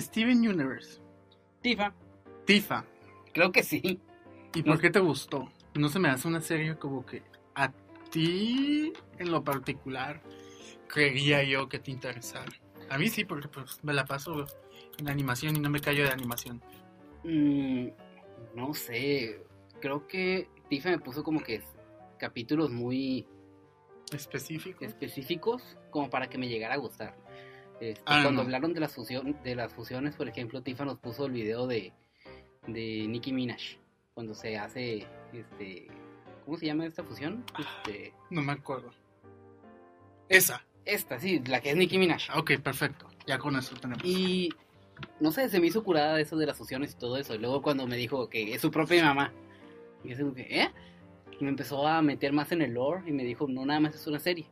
Steven Universe? Tifa. Tifa. Creo que sí. ¿Y por qué te gustó? No se me hace una serie como que a ti, en lo particular, creía yo que te interesara. A mí sí, porque pues me la paso en animación y no me callo de animación. Mm, no sé. Creo que Tifa me puso como que capítulos muy Específico. específicos como para que me llegara a gustar. Este, Ah, cuando no. hablaron de las, fusión, de las fusiones, por ejemplo, Tifa nos puso el video de, de Nicki Minaj. Cuando se hace, este, ¿cómo se llama esta fusión? Este, No me acuerdo. Esa. esta, sí, la que es Nicki Minaj. Ah, Ok, perfecto. Ya con eso tenemos. Y no sé, se me hizo curada eso de las fusiones y todo eso. Y luego cuando me dijo que es su propia mamá, y yo así como que, ¿eh? Y me empezó a meter más en el lore y me dijo, no nada más es una serie.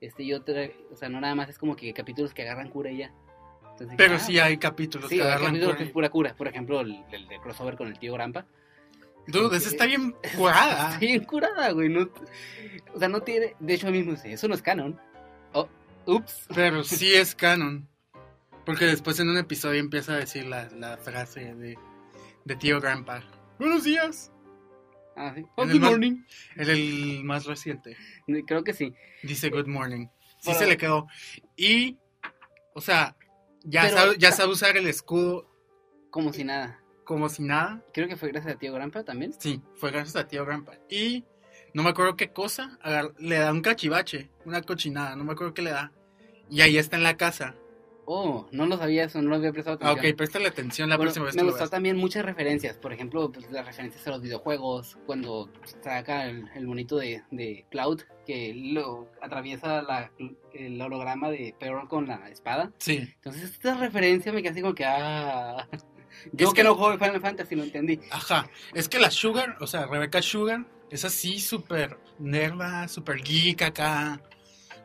Este y otra, o sea, no nada más es como que capítulos que agarran cura y ya. Entonces, Pero ah, sí hay capítulos sí, que hay agarran capítulos por que es pura cura. Por ejemplo, el, el de crossover con el tío Grampa. Dude, esa está bien curada. Está bien curada, güey. No, o sea, no tiene. De hecho, mismo dice, eso no es canon. Oh, ups. Pero sí es canon. Porque después en un episodio empieza a decir la, la frase de, de tío Grandpa. Buenos días. Ah, sí. Oh, En good más- morning. El, el más reciente. Creo que sí. Dice good morning. Sí Bueno. se le quedó. Y, o sea, ya, Pero- sabe, ya sabe usar el escudo Como si nada. como si nada. Creo que fue gracias a tío Grampa también. Sí, fue gracias a tío Grandpa. Y no me acuerdo qué cosa. le da un cachivache, una cochinada. No me acuerdo qué le da. Y ahí está en la casa. Oh, no lo sabía eso, no lo había prestado Ah, atención. ok, préstale atención la Bueno, próxima vez me gustó también muchas referencias, por ejemplo, pues, las referencias a los videojuegos, cuando saca el, el monito de, de Cloud, que lo atraviesa la- el holograma de Pearl con la espada. Sí. Entonces esta referencia me quedé así como que, ah... Yo Es que, que- no juego Final Fantasy lo entendí. Ajá, es que la Sugar, o sea, Rebecca Sugar, es así súper nerda, súper geek acá.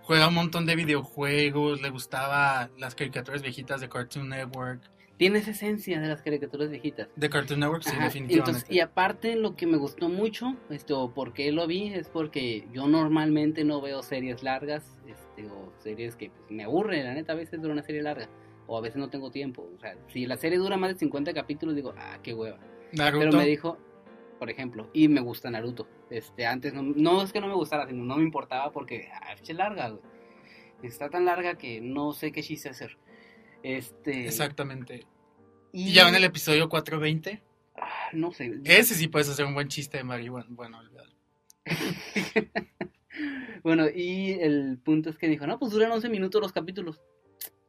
Juega un montón de videojuegos, le gustaba las caricaturas viejitas de Cartoon Network. Tiene esa esencia de las caricaturas viejitas. De Cartoon Network, sí, Ajá, definitivamente. entonces, y aparte lo que me gustó mucho, esto, ¿por qué lo vi? Es porque yo normalmente no veo series largas, este, o series que pues, me aburren, la neta, a veces dura una serie larga, o a veces no tengo tiempo. O sea, si la serie dura más de 50 capítulos, digo, ah, qué hueva. Naruto, Pero me dijo, por ejemplo, y me gusta Naruto. Este, antes no, no es que no me gustara, sino no me importaba porque, ah, es larga, güey. Está tan larga que no sé qué chiste hacer. Este, exactamente. Y Y ya en el episodio 420, ah, no sé. ese sí puedes hacer un buen chiste de marihuana. Bueno, olvídalo. Bueno, y el punto es que dijo, no, pues duran 11 minutos los capítulos.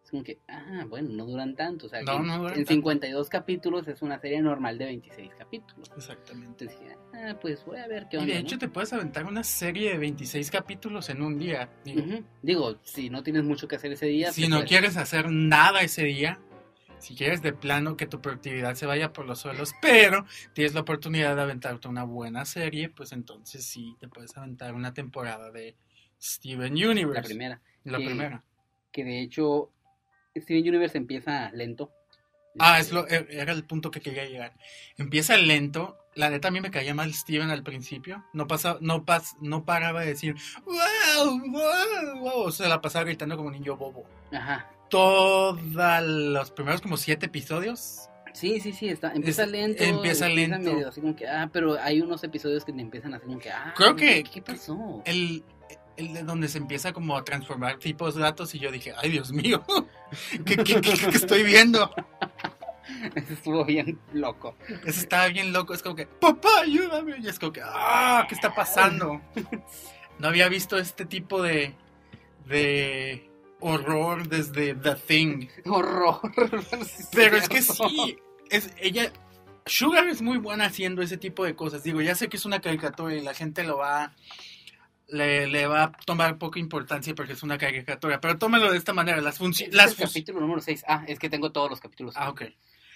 Es como que, ah, bueno, no duran tanto. O sea, No, que no en tanto. 52 capítulos es una serie normal de 26 capítulos. Exactamente. Entonces ah, pues voy a ver qué Y de ¿no? hecho te puedes aventar una serie de 26 capítulos en un día. Digo, si no tienes mucho que hacer ese día. Si pues, no quieres hacer nada ese día, si quieres de plano que tu productividad se vaya por los suelos, pero tienes la oportunidad de aventarte una buena serie, pues entonces sí te puedes aventar una temporada de Steven Universe. La primera. La que- primera. Que de hecho, Steven Universe empieza lento. Ah, es Este, lo, e- era el punto que quería llegar. Empieza lento. La neta a mí me caía mal Steven al principio. No pasaba, no pas, no paraba de decir wow, wow, sea, la pasaba gritando como un niño bobo. Ajá. Todos los primeros como siete episodios Sí, sí, sí, está, empieza Es- lento. empieza lento. medio así como que, ah, pero hay unos episodios que te empiezan a hacer como que, ah, Creo que- ¿qué pasó? el, el de donde se empieza como a transformar tipos gatos y yo dije, ay Dios mío, ¿qué, qué- qué- qué estoy viendo? Eso estuvo bien loco. Eso estaba bien loco, es como que, papá, ayúdame. Y es como que, ah, ¿qué está pasando? No había visto este tipo de, de horror desde The Thing. Horror. Pero es que sí, es, ella, Sugar es muy buena haciendo ese tipo de cosas. Digo, ya sé que es una caricatura y la gente lo va, le, le va a tomar poca importancia porque es una caricatura, pero tómalo de esta manera, las Este funciones, es las el capítulo número 6. Ah, es que tengo todos los capítulos. ah, ok.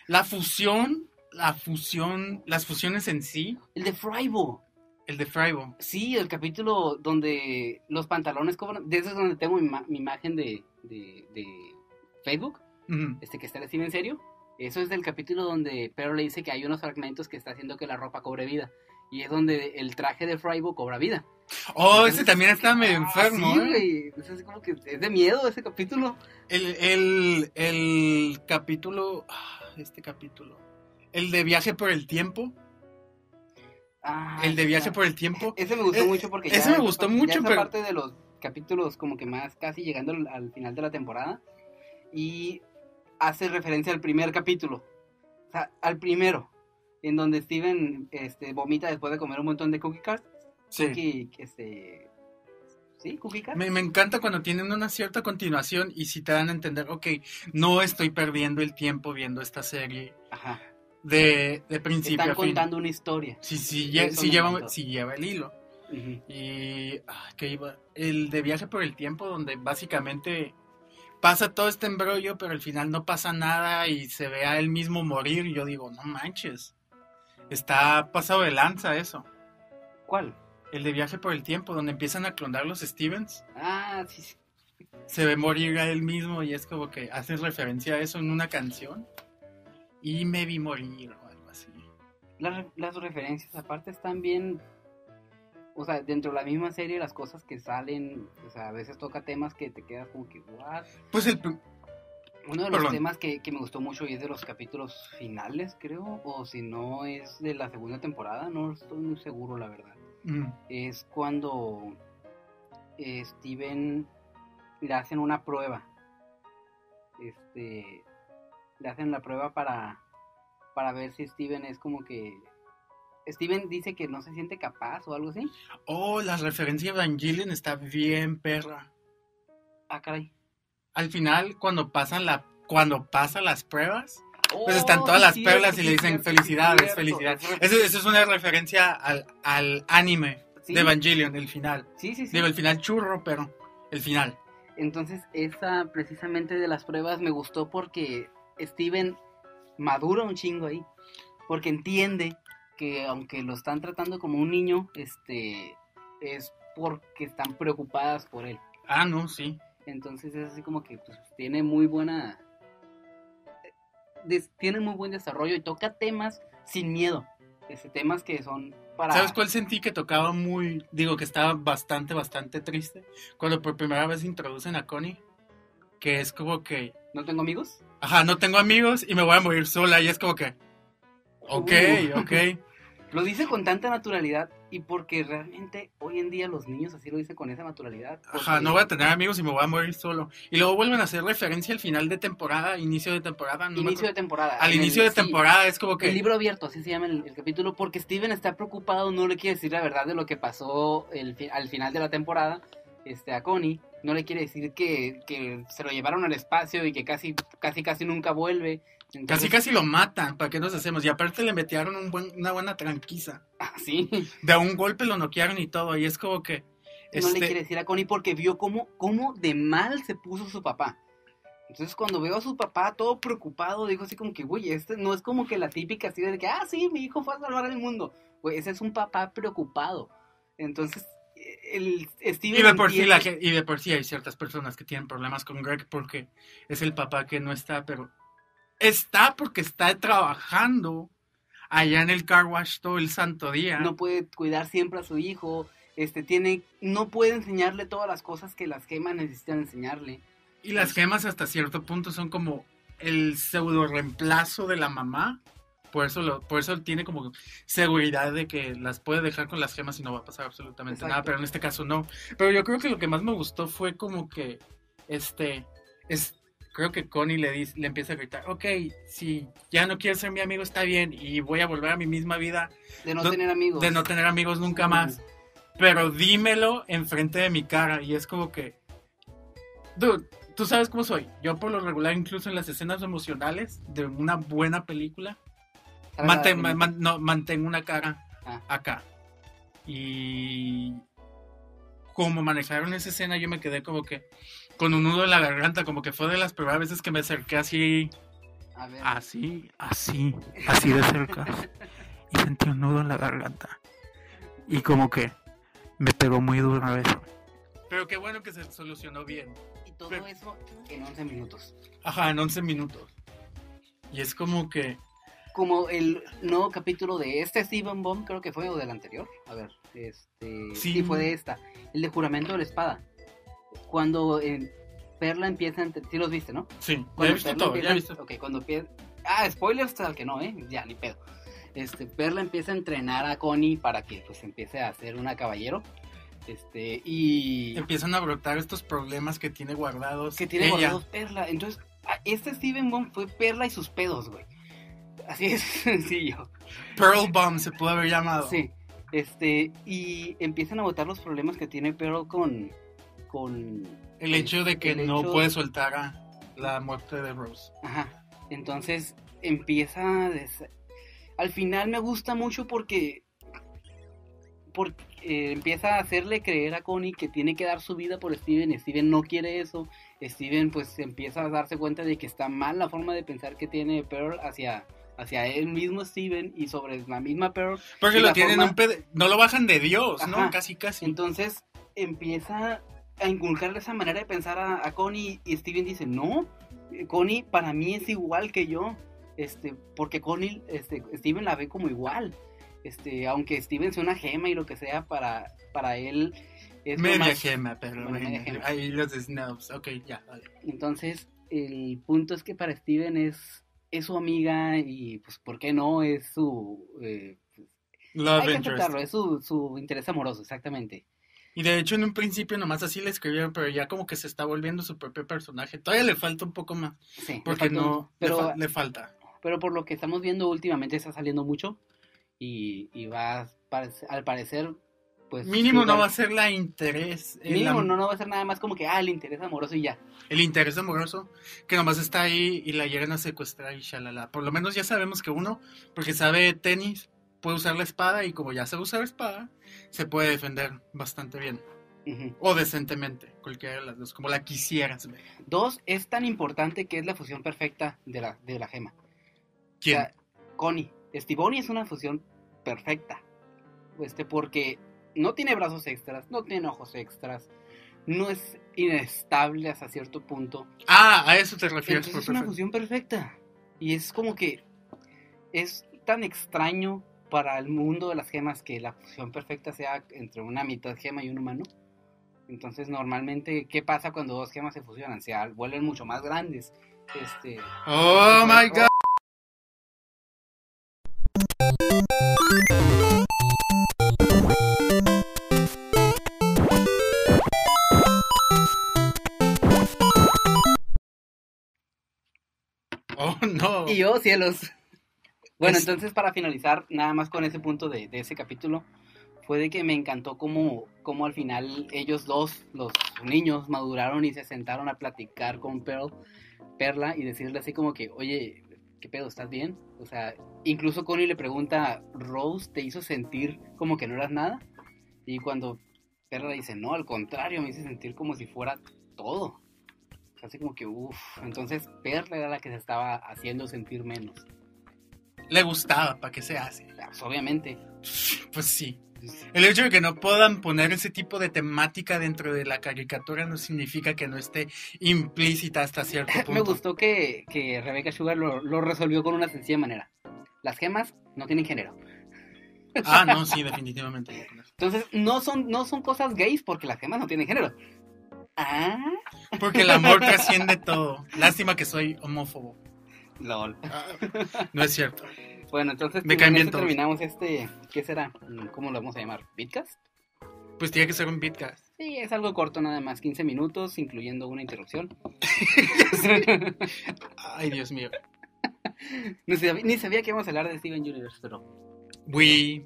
La fusión, la fusión, las fusiones en sí, El de Frybo. el de Frybo. Sí, el capítulo donde los pantalones cobran. De eso es donde tengo mi, ma- mi imagen de, de, de Facebook. Este que está Steve en serio. Eso es del capítulo donde Pero le dice que hay unos fragmentos que está haciendo que la ropa cobre vida. Y es donde el traje de Frybo cobra vida. Oh, ese también está medio Ah, enfermo, sí, ¿eh? güey. Es así como que es de miedo ese capítulo. El, el, el capítulo. ah, Este capítulo. El de viaje por el tiempo. Ah, El de viaje por el tiempo. Ese me gustó Eh, mucho porque ese ya me gustó mucho, esa pero- parte de los capítulos como que más casi llegando al, al final de la temporada y hace referencia al primer capítulo. O sea, al primero, en donde Steven este, vomita después de comer un montón de cookie cards. Sí. Cookie, este... ¿Sí? ¿Cookie cards? Me, me encanta cuando tienen una cierta continuación y si te dan a entender, ok, no estoy perdiendo el tiempo viendo esta serie Ajá. de, de principio Están a fin. contando una historia. Eso si me lleva, si lleva el hilo. Y ah, que iba el de viaje por el tiempo donde básicamente pasa todo este embrollo pero al final no pasa nada y se ve a él mismo morir y yo digo no manches está pasado de lanza eso ¿Cuál? el de viaje por el tiempo donde empiezan a clonar los Stevens Ah, sí, sí. se ve morir a él mismo y es como que hacen referencia a eso en una canción y me vi morir o algo así Las, las referencias aparte están bien... O sea, dentro de la misma serie las cosas que salen, o sea, a veces toca temas que te quedas como que, what? pues el Uno de los Perdón. temas que, que me gustó mucho y es de los capítulos finales, creo, o si no es de la segunda temporada, no estoy muy seguro, la verdad. mm, Es cuando eh, Steven le hacen una prueba. Este, le hacen la prueba para, para ver si Steven es como que... Steven dice que no se siente capaz o algo así. oh la referencia de Evangelion está bien perra Ah, caray. Al final cuando pasan la cuando pasan las pruebas pues Oh, están todas sí, las cierto, perlas y le dicen felicidades felicidades Eso- eso, eso es una referencia al, al anime Sí, de Evangelion el final sí, sí, sí. digo el final churro pero el final Entonces, esa precisamente de las pruebas me gustó porque Steven madura un chingo ahí. Porque entiende que aunque lo están tratando como un niño, este es porque están preocupadas por él. ah no sí Entonces es así como que pues, tiene muy buena des- tiene muy buen desarrollo y toca temas sin miedo. Este, temas que son para ¿Sabes cuál sentí que tocaba muy, digo que estaba bastante, bastante triste? Cuando por primera vez introducen a Connie, que es como que, ¿No tengo amigos? ajá, no tengo amigos y me voy a morir sola y es como que, ok, Uh. ok. Lo dice con tanta naturalidad y porque realmente hoy en día los niños así lo dicen con esa naturalidad. Ajá, porque- no voy a tener amigos y me voy a morir solo. Y luego vuelven a hacer referencia al final de temporada, inicio de temporada. no Inicio de temporada. Al el- inicio de sí, temporada es como que... El libro abierto, así se llama el, el capítulo, porque Steven está preocupado, no le quiere decir la verdad de lo que pasó el, al final de la temporada este, a Connie. No le quiere decir que, que se lo llevaron al espacio y que casi, casi, casi nunca vuelve. Casi Entonces, casi lo matan, ¿para qué nos hacemos? Y aparte le metieron un buen, una buena tranquiza. sí, De un golpe lo noquearon y todo, y es como que... no le este, quiere decir a Connie porque vio cómo, cómo de mal se puso su papá. Entonces cuando veo a su papá todo preocupado, digo así como que, güey, este no es como que la típica así de que, ah, sí, mi hijo fue a salvar el mundo. Güey, ese es un papá preocupado. Entonces, el Steven Y de por sí la y de por sí hay ciertas personas que tienen problemas con Greg porque es el papá que no está, pero está porque está trabajando allá en el car wash todo el santo día. no puede cuidar siempre a su hijo, este tiene, no puede enseñarle todas las cosas que las gemas necesitan enseñarle. Y las gemas hasta cierto punto son como el pseudo reemplazo de la mamá. Por eso, lo, por eso tiene como seguridad de que las puede dejar con las gemas y no va a pasar absolutamente Exacto. nada, pero en este caso no. Pero yo creo que lo que más me gustó fue como que, este, es, creo que Connie le, dice, le empieza a gritar, ok, si ya no quieres ser mi amigo está bien y voy a volver a mi misma vida De no Do- tener amigos. de no tener amigos nunca más, pero dímelo enfrente de mi cara y es como que, dude, tú sabes cómo soy. Yo por lo regular, incluso en las escenas emocionales de una buena película, Trata manten- de- man- man- no, mantengo una cara Ah. acá. Y como manejaron esa escena, yo me quedé como que con un nudo en la garganta, como que fue de las primeras veces que me acerqué así, A ver, así, así, así de cerca. Y sentí un nudo en la garganta. Y como que me pegó muy duro eso. Pero qué bueno que se solucionó bien. y todo pero- eso en 11 minutos. Ajá, en 11 minutos. Y es como que... como el nuevo capítulo de este Steven Bomb, creo que fue, o del anterior. A ver, este. Sí. Sí, fue de esta. El de Juramento de la Espada. Cuando eh, Perla empieza. a ent- Sí, los viste, ¿no? Sí, ya he Cuando visto Perla todo, ya he empieza- visto. Ok, cuando empieza. Ah, spoilers al que no, ¿eh? Ya, ni pedo. Este, Perla empieza a entrenar a Connie para que pues empiece a ser una caballero. Este, y. Empiezan a brotar estos problemas que tiene guardados. que tiene ella. guardados Perla. Entonces, este Steven Bomb fue Perla y sus pedos, güey. Así es sencillo. Pearl Bomb se pudo haber llamado. Sí. Este, y empiezan a botar los problemas que tiene Pearl con. con. El hecho de que no hecho- puede soltar a la muerte de Rose. Ajá. Entonces empieza. a des- Al final me gusta mucho porque. Porque eh, empieza a hacerle creer a Connie que tiene que dar su vida por Steven. Steven no quiere eso. Steven, pues empieza a darse cuenta de que está mal la forma de pensar que tiene Pearl hacia. Hacia él mismo Steven y sobre la misma Pearl. Porque lo tienen forma- un No lo bajan de Dios, ¿no? Casi, casi. Entonces empieza a inculcarle esa manera de pensar a, a Connie y Steven dice, no, Connie para mí es igual que yo, este, porque Connie, este, Steven la ve como igual, este, aunque Steven sea una gema y lo que sea, para, para él es Media más- gema, pero Bueno, media gema. ahí los snobs. Ok, ya, vale. Entonces, el punto es que para Steven es, es su amiga y pues, ¿por qué no? Es su... eh, Love hay interest. es su, su interés amoroso, exactamente. Y de hecho, en un principio nomás así le escribieron, pero ya como que se está volviendo su propio personaje. Todavía le falta un poco más, Sí, le porque un- no, pero, le, fa- le falta. pero por lo que estamos viendo últimamente está saliendo mucho y, y va al parecer pues Mínimo no va a ser la interés, mínimo no, no va a ser nada más como que ah el interés amoroso y ya el interés amoroso, que nomás está ahí y la llegan a secuestrar y shalala. Por lo menos ya sabemos que uno, porque sabe tenis, puede usar la espada y como ya sabe usar espada, se puede defender bastante bien. O decentemente, cualquiera de las dos, como la quisieras ver. dos es tan importante que es la fusión perfecta de la de la gema ¿Quién? O sea, Connie Stivoni es una fusión perfecta este porque no tiene brazos extras no tiene ojos extras no es inestable hasta cierto punto ah, a eso te refieres Entonces es una fusión perfecta. Y es como que es tan extraño para el mundo de las gemas que la fusión perfecta sea entre una mitad gema y un humano. Entonces normalmente, ¿qué pasa cuando dos gemas se fusionan? Se vuelven mucho más grandes. Este, Oh my god. Yo, cielos. Bueno, Es- entonces para finalizar, nada más con ese punto de, de ese capítulo, fue de que me encantó cómo, cómo al final ellos dos, los niños, maduraron y se sentaron a platicar con Pearl, Perla y decirle así como que, oye, ¿qué pedo? ¿Estás bien? O sea, incluso Connie le pregunta, ¿Rose te hizo sentir como que no eras nada? Y cuando Perla dice, no, al contrario, me hizo sentir como si fuera todo. Así como que, uff, entonces Perla era la que se estaba haciendo sentir menos. Le gustaba, ¿para qué se hace? Sea, pues, obviamente. Pues sí. El hecho de que no puedan poner ese tipo de temática dentro de la caricatura no significa que no esté implícita hasta cierto punto. Me gustó que, que Rebecca Sugar lo, lo resolvió con una sencilla manera. Las gemas no tienen género. Ah, no, sí, definitivamente. Entonces, no son, no son cosas gays porque las gemas no tienen género. Ah, Porque el amor trasciende todo. Lástima que soy homófobo. lol. Ah, No es cierto. Bueno, entonces Me con esto terminamos este, ¿qué será? ¿Cómo lo vamos a llamar? ¿Bitcast? Pues tiene que ser un beatcast. Sí, es algo corto nada más, 15 minutos, incluyendo una interrupción. Ay, Dios mío. ni, sabía, ni sabía que íbamos a hablar de Steven Universe, pero... We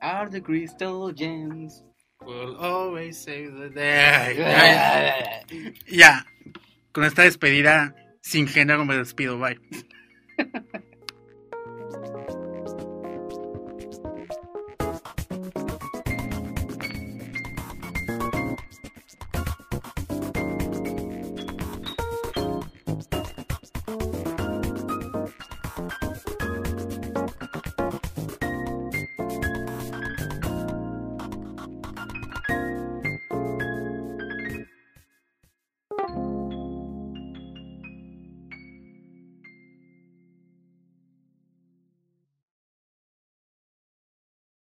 Are the crystal gems. Will always save the day. Ya, ya. Con esta despedida sin género me despido. Bye.